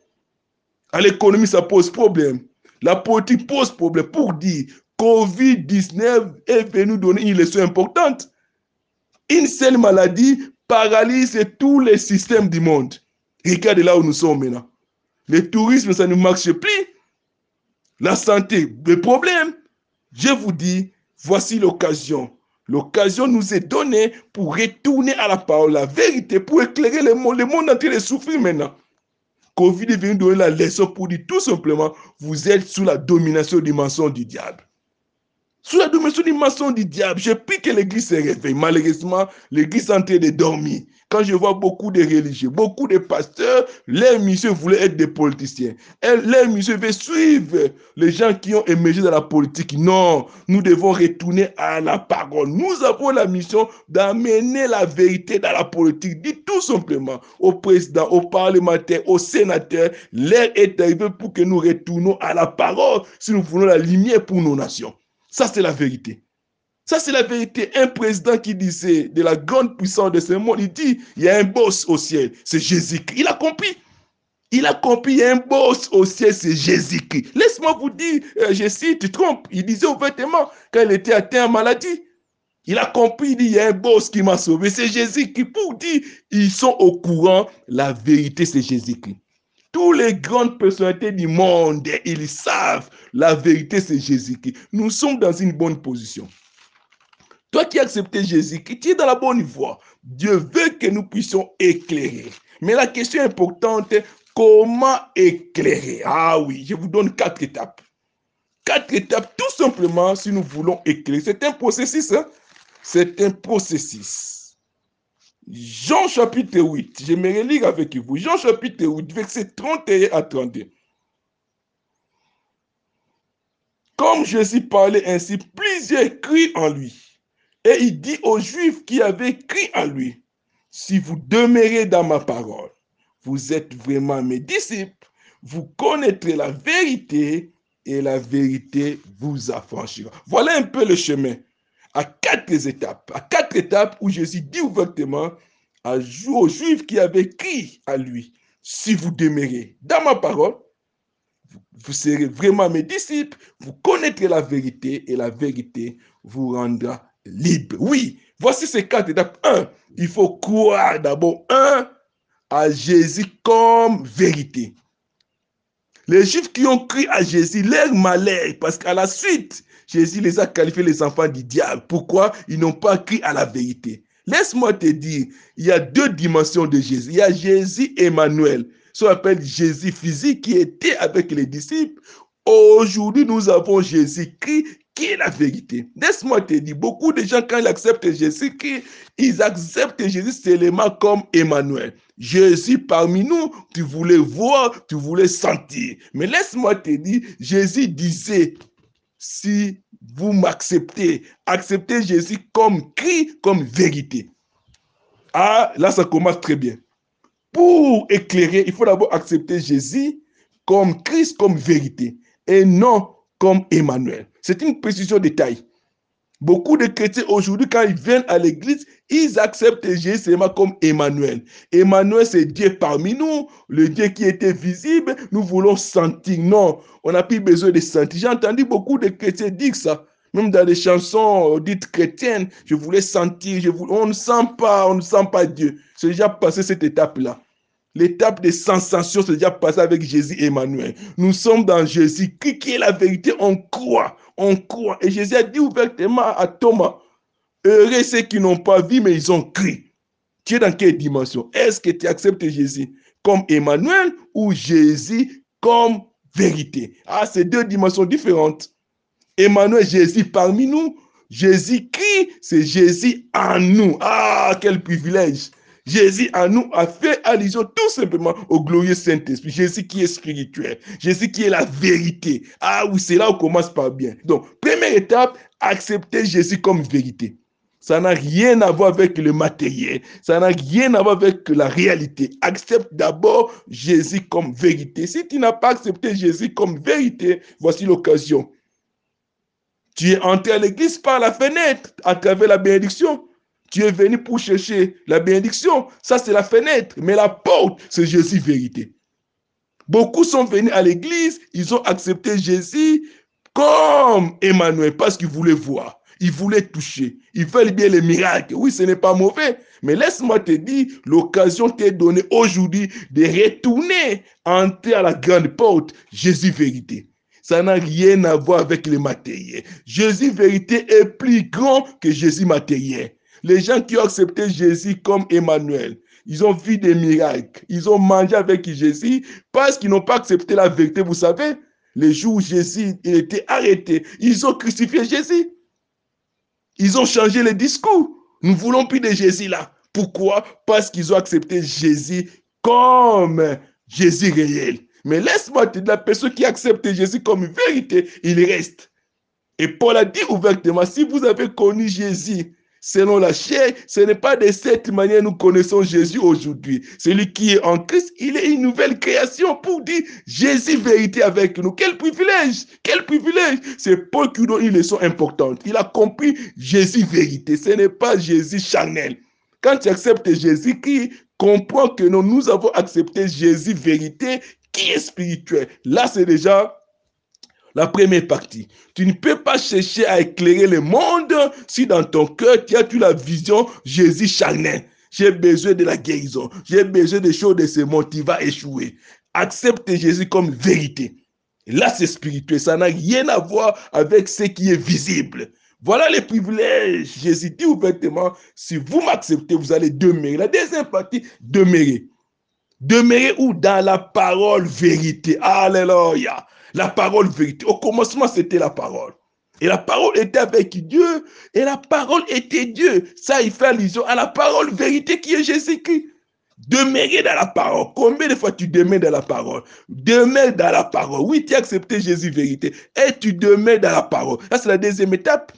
Speaker 1: À l'économie, ça pose problème. La politique pose problème pour dire Covid-19 est venu donner une leçon importante. Une seule maladie paralyse tous les systèmes du monde. Regardez là où nous sommes maintenant. Le tourisme, ça ne marche plus. La santé, des problèmes. Je vous dis, voici l'occasion. L'occasion nous est donnée pour retourner à la parole, la vérité, pour éclairer le monde. Le monde entier est souffrir maintenant. Covid est venu donner la leçon pour dire tout simplement, vous êtes sous la domination du mensonge du diable. Sous la domination du mensonge du diable, je prie que l'église se réveille. Malheureusement, l'église est en train de dormir. Quand je vois beaucoup de religieux, beaucoup de pasteurs, les mission voulaient être des politiciens. Et les mission veulent suivre les gens qui ont émergé dans la politique. Non, nous devons retourner à la parole. Nous avons la mission d'amener la vérité dans la politique. Dit tout simplement au président, aux parlementaires, aux sénateurs, l'air est arrivé pour que nous retournions à la parole si nous voulons la lumière pour nos nations. Ça, c'est la vérité. Ça, c'est la vérité. Un président qui disait de la grande puissance de ce monde, il dit, il y a un boss au ciel, c'est Jésus-Christ. Il a compris. Il a compris, il y a un boss au ciel, c'est Jésus-Christ. Laisse-moi vous dire, euh, je cite, tu trompes. Il disait ouvertement quand il était atteint en maladie. Il a compris, il dit, il y a un boss qui m'a sauvé, c'est Jésus-Christ. Pour dire, ils sont au courant, la vérité, c'est Jésus-Christ. Tous les grandes personnalités du monde, ils savent, la vérité, c'est Jésus-Christ. Nous sommes dans une bonne position. Toi qui as accepté Jésus, qui es dans la bonne voie, Dieu veut que nous puissions éclairer. Mais la question importante est comment éclairer? Ah oui, je vous donne quatre étapes. Quatre étapes, tout simplement, si nous voulons éclairer. C'est un processus, hein? c'est un processus. Jean chapitre 8, je me lire avec vous. Jean chapitre 8, verset 31 à 32. Comme Jésus parlait ainsi, plusieurs crient en lui. Et il dit aux Juifs qui avaient crié à lui, si vous demeurez dans ma parole, vous êtes vraiment mes disciples, vous connaîtrez la vérité et la vérité vous affranchira. Voilà un peu le chemin à quatre étapes, à quatre étapes où Jésus dit ouvertement aux Juifs qui avaient crié à lui, si vous demeurez dans ma parole, vous serez vraiment mes disciples, vous connaîtrez la vérité et la vérité vous rendra libre. Oui, voici ces quatre étapes. Un, il faut croire d'abord, un, à Jésus comme vérité. Les Juifs qui ont cru à Jésus, leur malheur, parce qu'à la suite, Jésus les a qualifiés les enfants du diable. Pourquoi? Ils n'ont pas cru à la vérité Laisse-moi te dire, il y a deux dimensions de Jésus. Il y a Jésus Emmanuel, ce qu'on appelle Jésus physique qui était avec les disciples. Aujourd'hui, nous avons Jésus-Christ qui est la vérité. Laisse-moi te dire, beaucoup de gens, quand ils acceptent Jésus, ils acceptent Jésus seulement comme Emmanuel. Jésus parmi nous, tu voulais voir, tu voulais sentir. Mais laisse-moi te dire, Jésus disait, si vous m'acceptez, acceptez Jésus comme Christ, comme vérité. Ah, là, ça commence très bien. Pour éclairer, il faut d'abord accepter Jésus comme Christ, comme vérité, et non comme Emmanuel. C'est une précision de taille. Beaucoup de chrétiens aujourd'hui, quand ils viennent à l'église, ils acceptent Jésus seulement comme Emmanuel. Emmanuel, c'est Dieu parmi nous, le Dieu qui était visible. Nous voulons sentir. Non, on n'a plus besoin de sentir. J'ai entendu beaucoup de chrétiens dire ça. Même dans les chansons dites chrétiennes, je voulais sentir, je voulais... on ne sent pas, on ne sent pas Dieu. C'est déjà passé cette étape-là. L'étape des sensations, c'est déjà passé avec Jésus Emmanuel. Nous sommes dans Jésus. Qui est la vérité On croit. On croit. Et Jésus a dit ouvertement à Thomas, heureux ceux qui n'ont pas vu, mais ils ont cru. Tu es dans quelle dimension? Est-ce que tu acceptes Jésus comme Emmanuel ou Jésus comme vérité? Ah, c'est deux dimensions différentes. Emmanuel, Jésus parmi nous. Jésus-Christ, c'est Jésus en nous. Ah, quel privilège. Jésus en nous a fait allusion tout simplement au glorieux Saint-Esprit. Jésus qui est spirituel. Jésus qui est la vérité. Ah oui, c'est là où on commence par bien. Donc, première étape, accepter Jésus comme vérité. Ça n'a rien à voir avec le matériel. Ça n'a rien à voir avec la réalité. Accepte d'abord Jésus comme vérité. Si tu n'as pas accepté Jésus comme vérité, voici l'occasion. Tu es entré à l'église par la fenêtre à travers la bénédiction. Tu es venu pour chercher la bénédiction. Ça, c'est la fenêtre. Mais la porte, c'est Jésus vérité. Beaucoup sont venus à l'église, ils ont accepté Jésus comme Emmanuel parce qu'ils voulaient voir, ils voulaient toucher, ils veulent bien les miracles. Oui, ce n'est pas mauvais, mais laisse-moi te dire, l'occasion t'est donnée aujourd'hui de retourner, entrer à la grande porte, Jésus vérité. Ça n'a rien à voir avec le matériel. Jésus vérité est plus grand que Jésus matériel. Les gens qui ont accepté Jésus comme Emmanuel, ils ont vu des miracles. Ils ont mangé avec Jésus parce qu'ils n'ont pas accepté la vérité. Vous savez, les jours où Jésus était arrêté, ils ont crucifié Jésus. Ils ont changé le discours. Nous voulons plus de Jésus là. Pourquoi? Parce qu'ils ont accepté Jésus comme Jésus réel. Mais laisse-moi te dire, la personne qui accepte Jésus comme vérité, il reste. Et Paul a dit ouvertement, si vous avez connu Jésus selon la chair, ce n'est pas de cette manière que nous connaissons Jésus aujourd'hui. Celui qui est en Christ, il est une nouvelle création pour dire Jésus vérité avec nous. Quel privilège, quel privilège. C'est Paul qui donne une leçon importante. Il a compris Jésus vérité. Ce n'est pas Jésus charnel. Quand tu acceptes Jésus qui comprend que nous, nous avons accepté Jésus vérité qui est spirituel. Là, c'est déjà la première partie. Tu ne peux pas chercher à éclairer le monde si dans ton cœur tu as tu la vision Jésus charnel. J'ai besoin de la guérison. J'ai besoin des choses de ce monde qui va échouer. Accepte Jésus comme vérité. là, c'est spirituel. Ça n'a rien à voir avec ce qui est visible. Voilà les privilèges. Jésus dit ouvertement, si vous m'acceptez, vous allez demeurer. La deuxième partie, demeurer. Demeurer où Dans la parole vérité. Alléluia. La parole vérité. Au commencement, c'était la parole. Et la parole était avec Dieu. Et la parole était Dieu. Ça, il fait allusion à la parole vérité qui est Jésus-Christ. Demeurer dans la parole. Combien de fois tu demeures dans la parole? Demeure dans la parole. Oui, tu as accepté Jésus vérité. Et tu demeures dans la parole. Ça, c'est la deuxième étape.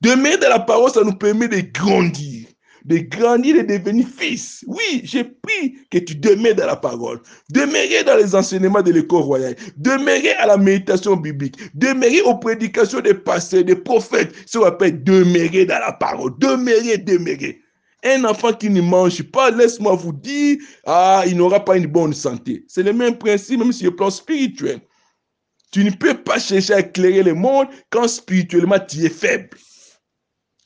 Speaker 1: Demeurer dans la parole, ça nous permet de grandir de grandir et de devenir fils. Oui, j'ai pris que tu demeures dans la parole. Demeurer dans les enseignements de l'école royale. Demeurer à la méditation biblique. Demeurer aux prédications des pasteurs, des prophètes. Ça appelle demeurer dans la parole. Demeurer, demeurer. Un enfant qui ne mange pas, laisse-moi vous dire, ah, il n'aura pas une bonne santé. C'est le même principe, même sur le plan spirituel. Tu ne peux pas chercher à éclairer le monde quand spirituellement tu es faible.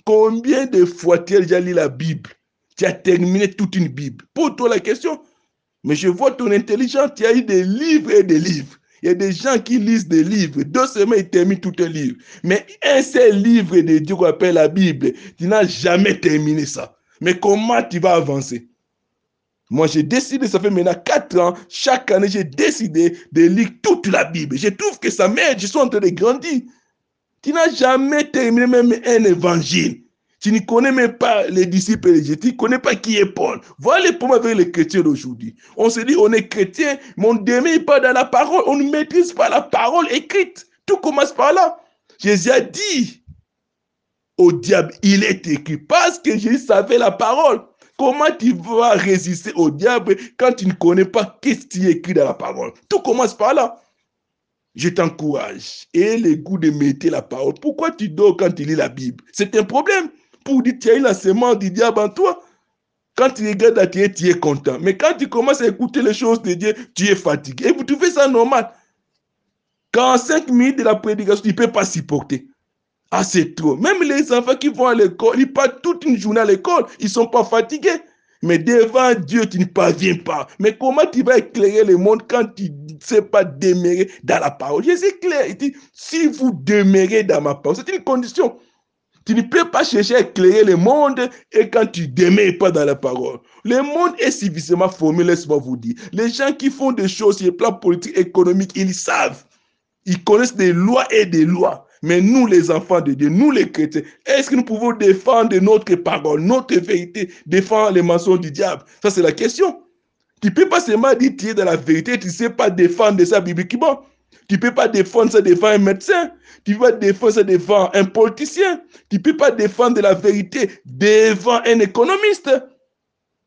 Speaker 1: Combien de fois tu as déjà lu la Bible? Tu as terminé toute une Bible. Pose-toi la question. Mais je vois ton intelligence, tu as eu des livres et des livres. Il y a des gens qui lisent des livres. Deux semaines, ils terminent tout un livre. Mais un seul livre de Dieu qu'on appelle la Bible, tu n'as jamais terminé ça. Mais comment tu vas avancer? Moi, j'ai décidé, ça fait maintenant quatre ans, chaque année, j'ai décidé de lire toute la Bible. Je trouve que ça m'aide, je suis en train de grandir. Tu n'as jamais terminé même un évangile. Tu ne connais même pas les disciples Jésus. Tu ne connais pas qui est Paul. Voilà les problèmes avec les chrétiens d'aujourd'hui. On se dit, on est chrétien, mais on ne demeure pas dans la parole. On ne maîtrise pas la parole écrite. Tout commence par là. Jésus a dit au diable, il est écrit. Parce que Jésus savait la parole. Comment tu vas résister au diable quand tu ne connais pas qu'est-ce qui est écrit dans la parole? Tout commence par là je t'encourage. Et le goût de mettre la parole. Pourquoi tu dors quand tu lis la Bible? C'est un problème. Pour dire, tu as eu la semence du diable en toi. Quand tu regardes la tu es content. Mais quand tu commences à écouter les choses de Dieu, tu es fatigué. Et vous trouvez ça normal. Quand 5 minutes de la prédication, tu ne peux pas supporter. Ah, c'est trop. Même les enfants qui vont à l'école, ils passent toute une journée à l'école, ils ne sont pas fatigués. Mais devant Dieu, tu ne parviens pas. Mais comment tu vas éclairer le monde quand tu ne sais pas demeurer dans la parole? Jésus clair. Il dit, si vous demeurez dans ma parole, c'est une condition. Tu ne peux pas chercher à éclairer le monde et quand tu ne demeures pas dans la parole. Le monde est suffisamment formé, laisse-moi vous dire. Les gens qui font des choses sur le plan politique, économique, ils savent. Ils connaissent des lois et des lois. Mais nous, les enfants de Dieu, nous les chrétiens, est-ce que nous pouvons défendre notre parole, notre vérité, défendre les mensonges du diable? Ça, c'est la question. Tu ne peux pas seulement dire tu es dans la vérité, tu ne sais pas défendre ça bibliquement. Tu ne peux pas défendre ça devant un médecin. Tu ne peux pas défendre ça devant un politicien. Tu ne peux pas défendre la vérité devant un économiste.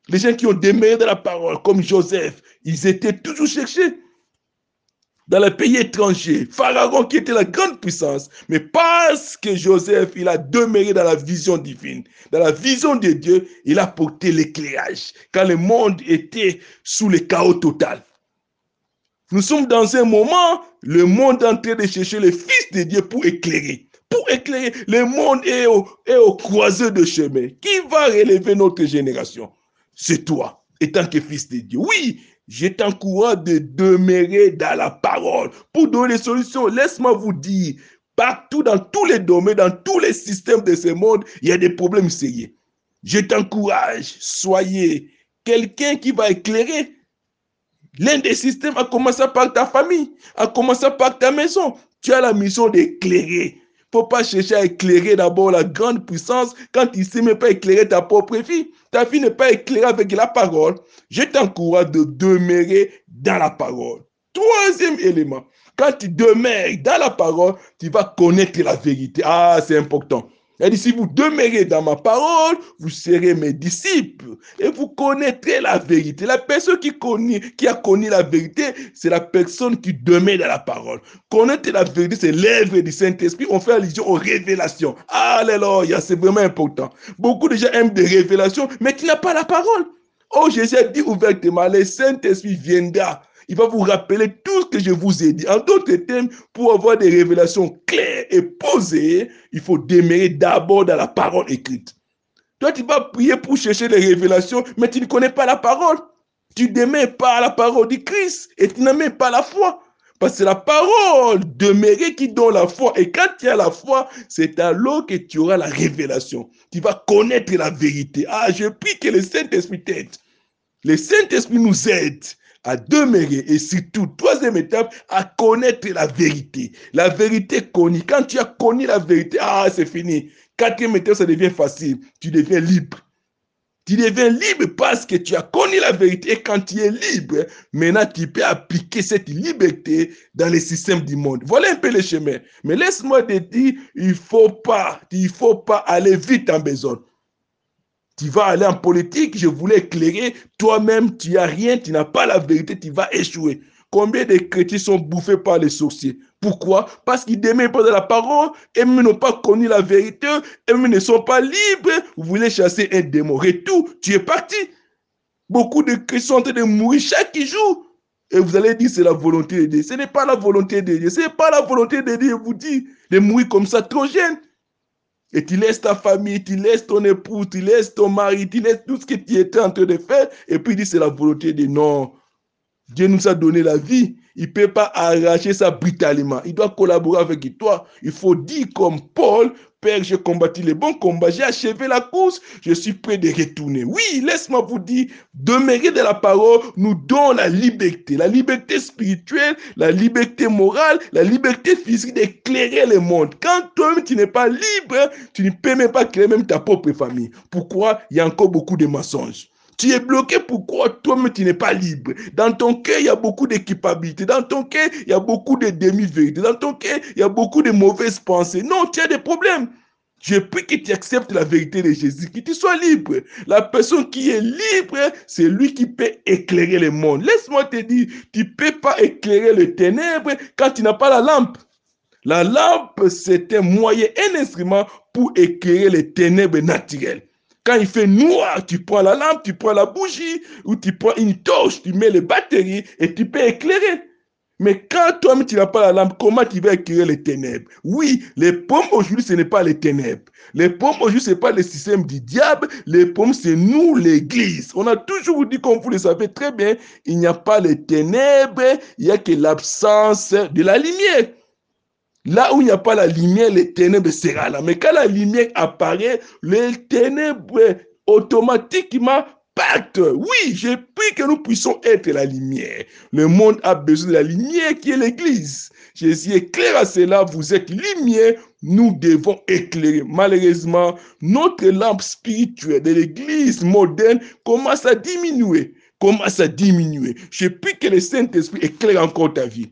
Speaker 1: Les gens qui ont déméré de la parole, comme Joseph, ils étaient toujours cherchés dans les pays étrangers. Pharaon qui était la grande puissance, mais parce que Joseph, il a demeuré dans la vision divine, dans la vision de Dieu, il a porté l'éclairage quand le monde était sous le chaos total. Nous sommes dans un moment, le monde est en train de chercher le Fils de Dieu pour éclairer. Pour éclairer, le monde est au, est au de chemin. Qui va relever notre génération? C'est toi, étant que Fils de Dieu. Oui, je t'encourage de demeurer dans la parole pour donner des solutions. Laisse-moi vous dire, partout dans tous les domaines, dans tous les systèmes de ce monde, il y a des problèmes sérieux. Je t'encourage, soyez quelqu'un qui va éclairer. L'un des systèmes a commencé par ta famille, a commencé par ta maison. Tu as la mission d'éclairer. Faut pas chercher à éclairer d'abord la grande puissance quand tu ne sais même pas éclairer ta propre fille ta vie n'est pas éclairée avec la parole, je t'encourage de demeurer dans la parole. Troisième élément, quand tu demeures dans la parole, tu vas connaître la vérité. Ah, c'est important. Elle dit, si vous demeurez dans ma parole, vous serez mes disciples et vous connaîtrez la vérité. La personne qui, connaît, qui a connu la vérité, c'est la personne qui demeure dans la parole. Connaître la vérité, c'est l'œuvre du Saint-Esprit. On fait allusion aux révélations. Alléluia, c'est vraiment important. Beaucoup de gens aiment des révélations, mais qui n'ont pas la parole. Oh, Jésus a dit ouvertement, le Saint-Esprit viendra il va vous rappeler tout ce que je vous ai dit. En d'autres termes, pour avoir des révélations claires et posées, il faut demeurer d'abord dans la parole écrite. Toi, tu vas prier pour chercher les révélations, mais tu ne connais pas la parole. Tu demeures pas à la parole du Christ et tu n'aimes pas la foi. Parce que c'est la parole demeurer qui donne la foi. Et quand tu as la foi, c'est alors que tu auras la révélation. Tu vas connaître la vérité. Ah, je prie que le Saint-Esprit t'aide. Le Saint-Esprit nous aide à demeurer et surtout, troisième étape, à connaître la vérité. La vérité connue. Quand tu as connu la vérité, ah, c'est fini. Quatrième étape, ça devient facile. Tu deviens libre. Tu deviens libre parce que tu as connu la vérité et quand tu es libre, maintenant tu peux appliquer cette liberté dans les systèmes du monde. Voilà un peu le chemin. Mais laisse-moi te dire, il faut pas, il faut pas aller vite en besoin. Tu vas aller en politique, je voulais éclairer. Toi-même, tu n'as rien, tu n'as pas la vérité, tu vas échouer. Combien de chrétiens sont bouffés par les sorciers? Pourquoi? Parce qu'ils ne pas de la parole, et même n'ont pas connu la vérité, et même ne sont pas libres. Vous voulez chasser un démon. tout, tu es parti. Beaucoup de chrétiens sont en train de mourir chaque jour. Et vous allez dire c'est la volonté de Dieu. Ce n'est pas la volonté de Dieu. Ce n'est pas la volonté de Dieu, vous dit, de mourir comme ça trop jeune. Et tu laisses ta famille, tu laisses ton épouse, tu laisses ton mari, tu laisses tout ce que tu étais en train de faire. Et puis il dit c'est la volonté de non. Dieu nous a donné la vie. Il ne peut pas arracher ça brutalement. Il doit collaborer avec toi. Il faut dire comme Paul, Père, j'ai combattu les bons combats, j'ai achevé la course, je suis prêt de retourner. Oui, laisse-moi vous dire, demeurer de la parole nous donne la liberté, la liberté spirituelle, la liberté morale, la liberté physique d'éclairer le monde. Quand toi-même tu n'es pas libre, tu ne peux même pas créer même ta propre famille. Pourquoi? Il y a encore beaucoup de mensonges. Tu es bloqué pourquoi toi-même tu n'es pas libre? Dans ton cœur, il y a beaucoup d'équipabilité. Dans ton cœur, il y a beaucoup de demi-vérités. Dans ton cœur, il y a beaucoup de mauvaises pensées. Non, tu as des problèmes. Je prie que tu acceptes la vérité de Jésus, que tu sois libre. La personne qui est libre, c'est lui qui peut éclairer le monde. Laisse-moi te dire, tu ne peux pas éclairer les ténèbres quand tu n'as pas la lampe. La lampe, c'est un moyen, un instrument pour éclairer les ténèbres naturelles. Quand il fait noir, tu prends la lampe, tu prends la bougie, ou tu prends une torche, tu mets les batteries et tu peux éclairer. Mais quand toi-même tu n'as pas la lampe, comment tu vas éclairer les ténèbres? Oui, les pommes aujourd'hui, ce n'est pas les ténèbres. Les pommes aujourd'hui, ce n'est pas le système du diable. Les pommes, c'est nous, l'Église. On a toujours dit, comme vous le savez très bien, il n'y a pas les ténèbres, il n'y a que l'absence de la lumière. Là où il n'y a pas la lumière, les ténèbres sera là. Mais quand la lumière apparaît, les ténèbres automatiquement partent. Oui, j'ai pris que nous puissions être la lumière. Le monde a besoin de la lumière qui est l'Église. Jésus éclaire à cela, vous êtes lumière, nous devons éclairer. Malheureusement, notre lampe spirituelle de l'Église moderne commence à diminuer. Commence à diminuer. Je prie que le Saint-Esprit éclaire encore ta vie.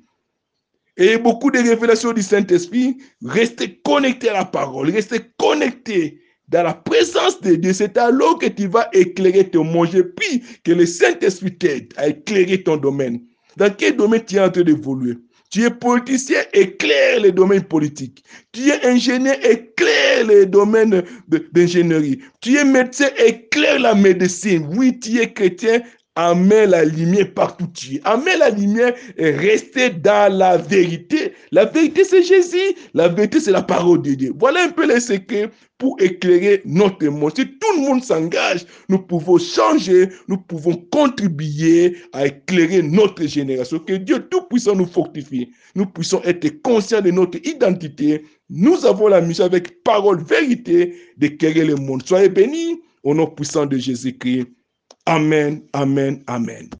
Speaker 1: Et beaucoup de révélations du Saint-Esprit, restez connectés à la parole, restez connectés dans la présence de Dieu. C'est alors que tu vas éclairer ton. Je prie que le Saint-Esprit t'aide à éclairer ton domaine. Dans quel domaine tu es en train d'évoluer? Tu es politicien, éclaire les domaines politiques. Tu es ingénieur, éclaire les domaines d'ingénierie. Tu es médecin, éclaire la médecine. Oui, tu es chrétien, Amène la lumière partout tu es. Amène la lumière et restez dans la vérité. La vérité, c'est Jésus. La vérité, c'est la parole de Dieu. Voilà un peu les secrets pour éclairer notre monde. Si tout le monde s'engage, nous pouvons changer, nous pouvons contribuer à éclairer notre génération. Que Dieu Tout-Puissant nous fortifie. Nous puissions être conscients de notre identité. Nous avons la mission avec parole, vérité, d'éclairer le monde. Soyez bénis au nom puissant de Jésus-Christ. Amen, amen, amen.